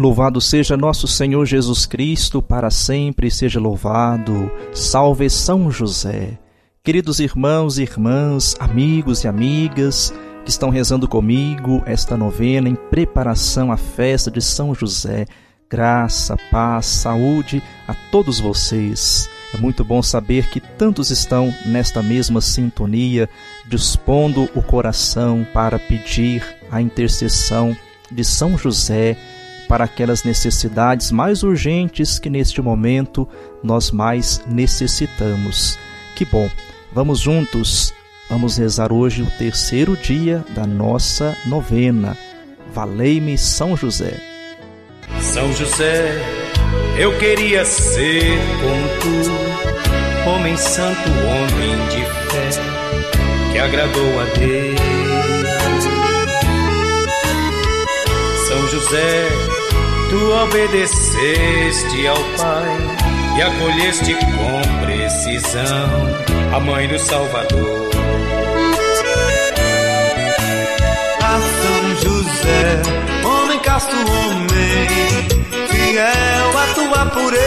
Louvado seja nosso Senhor Jesus Cristo, para sempre seja louvado. Salve São José. Queridos irmãos e irmãs, amigos e amigas que estão rezando comigo esta novena em preparação à festa de São José, graça, paz, saúde a todos vocês. É muito bom saber que tantos estão nesta mesma sintonia, dispondo o coração para pedir a intercessão de São José para aquelas necessidades mais urgentes que neste momento nós mais necessitamos. Que bom! Vamos juntos, vamos rezar hoje o terceiro dia da nossa novena. Valei-me São José. São José, eu queria ser como tu, homem santo, homem de fé, que agradou a Deus. José, tu obedeceste ao Pai e acolheste com precisão a mãe do Salvador. A São José, homem casto, homem fiel à tua pureza,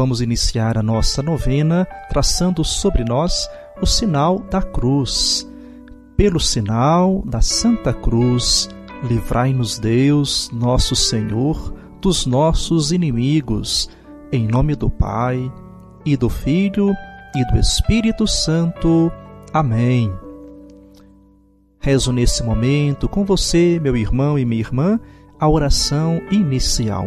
vamos iniciar a nossa novena traçando sobre nós o sinal da cruz. Pelo sinal da Santa Cruz, livrai-nos Deus, nosso Senhor, dos nossos inimigos. Em nome do Pai, e do Filho, e do Espírito Santo. Amém. Rezo nesse momento com você, meu irmão e minha irmã, a oração inicial.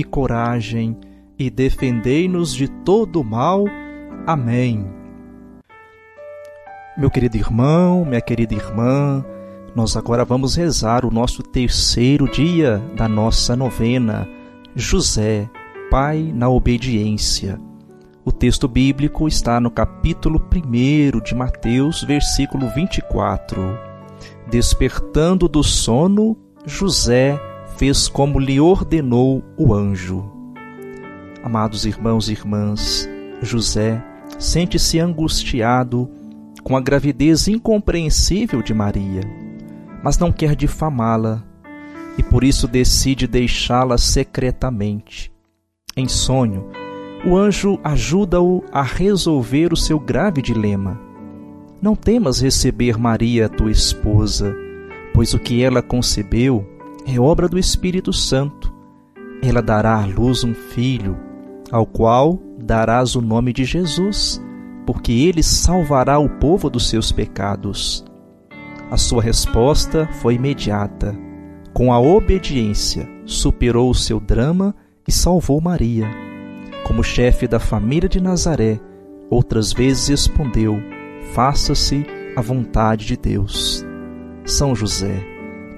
e coragem, e defendei-nos de todo mal. Amém. Meu querido irmão, minha querida irmã, nós agora vamos rezar o nosso terceiro dia da nossa novena. José, Pai na obediência. O texto bíblico está no capítulo 1 de Mateus, versículo 24. Despertando do sono, José fez como lhe ordenou o anjo. Amados irmãos e irmãs, José sente-se angustiado com a gravidez incompreensível de Maria, mas não quer difamá-la e por isso decide deixá-la secretamente. Em sonho, o anjo ajuda-o a resolver o seu grave dilema. Não temas receber Maria, tua esposa, pois o que ela concebeu é obra do Espírito Santo. Ela dará à luz um filho, ao qual darás o nome de Jesus, porque ele salvará o povo dos seus pecados. A sua resposta foi imediata. Com a obediência, superou o seu drama e salvou Maria. Como chefe da família de Nazaré, outras vezes respondeu: Faça-se a vontade de Deus. São José,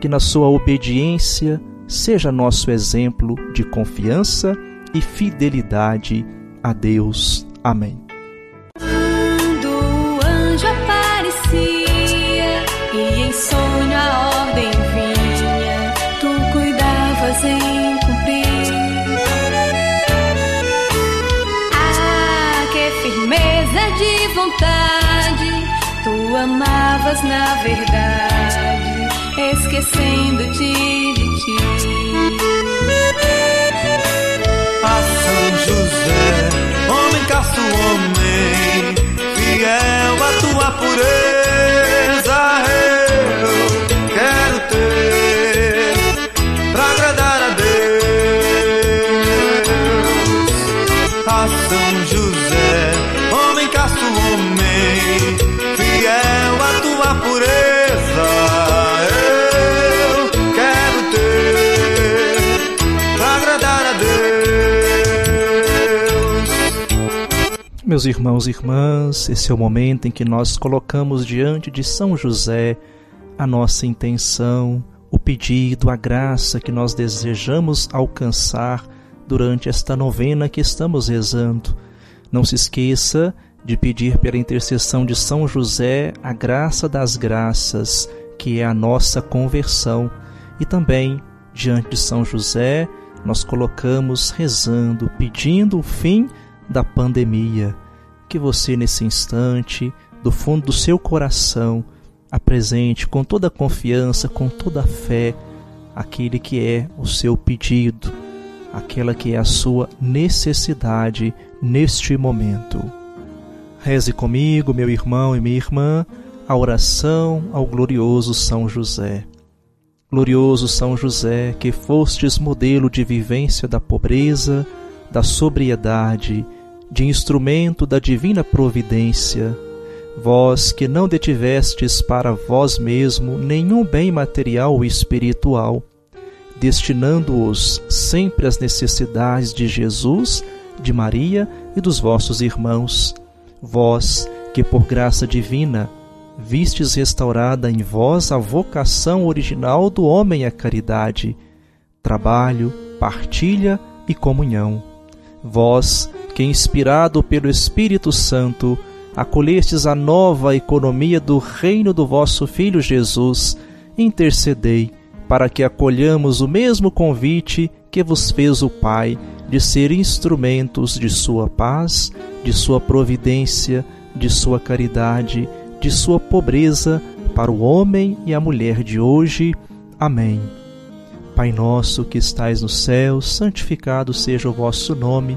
que na sua obediência seja nosso exemplo de confiança e fidelidade a Deus. Amém. Quando o anjo aparecia e em sonho a ordem vinha, tu cuidavas em cumprir. Ah, que firmeza de vontade, tu amavas na verdade Meus irmãos e irmãs, esse é o momento em que nós colocamos diante de São José a nossa intenção, o pedido, a graça que nós desejamos alcançar durante esta novena que estamos rezando. Não se esqueça de pedir pela intercessão de São José a graça das graças, que é a nossa conversão, e também diante de São José nós colocamos rezando, pedindo o fim da pandemia. Que você nesse instante, do fundo do seu coração, apresente com toda a confiança, com toda a fé, aquele que é o seu pedido, aquela que é a sua necessidade neste momento. Reze comigo, meu irmão e minha irmã, a oração ao glorioso São José. Glorioso São José, que fostes modelo de vivência da pobreza, da sobriedade, de instrumento da divina providência, vós que não detivestes para vós mesmo nenhum bem material ou espiritual, destinando-os sempre às necessidades de Jesus, de Maria e dos vossos irmãos. Vós, que por graça divina vistes restaurada em vós a vocação original do homem à caridade, trabalho, partilha e comunhão. Vós, que inspirado pelo Espírito Santo, acolhestes a nova economia do reino do vosso Filho Jesus, intercedei para que acolhamos o mesmo convite que vos fez o Pai de ser instrumentos de sua paz, de sua providência, de sua caridade, de sua pobreza para o homem e a mulher de hoje. Amém. Pai nosso que estais no céu, santificado seja o vosso nome,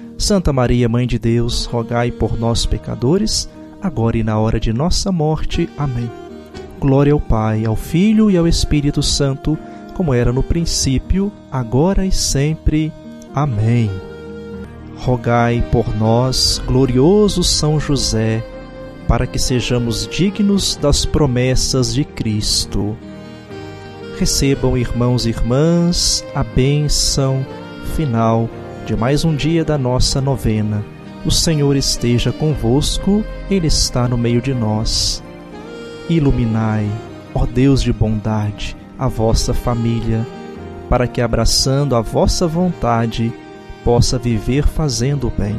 Santa Maria, Mãe de Deus, rogai por nós pecadores, agora e na hora de nossa morte. Amém. Glória ao Pai, ao Filho e ao Espírito Santo, como era no princípio, agora e sempre. Amém. Rogai por nós, glorioso São José, para que sejamos dignos das promessas de Cristo. Recebam, irmãos e irmãs, a bênção final de mais um dia da nossa novena. O Senhor esteja convosco, Ele está no meio de nós Iluminai, ó Deus de bondade, a vossa família, para que, abraçando a vossa vontade, possa viver fazendo o bem.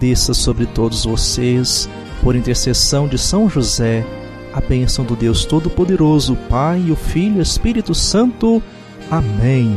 Desça sobre todos vocês, por intercessão de São José, a bênção do Deus Todo-Poderoso, Pai, o Filho e o Espírito Santo. Amém.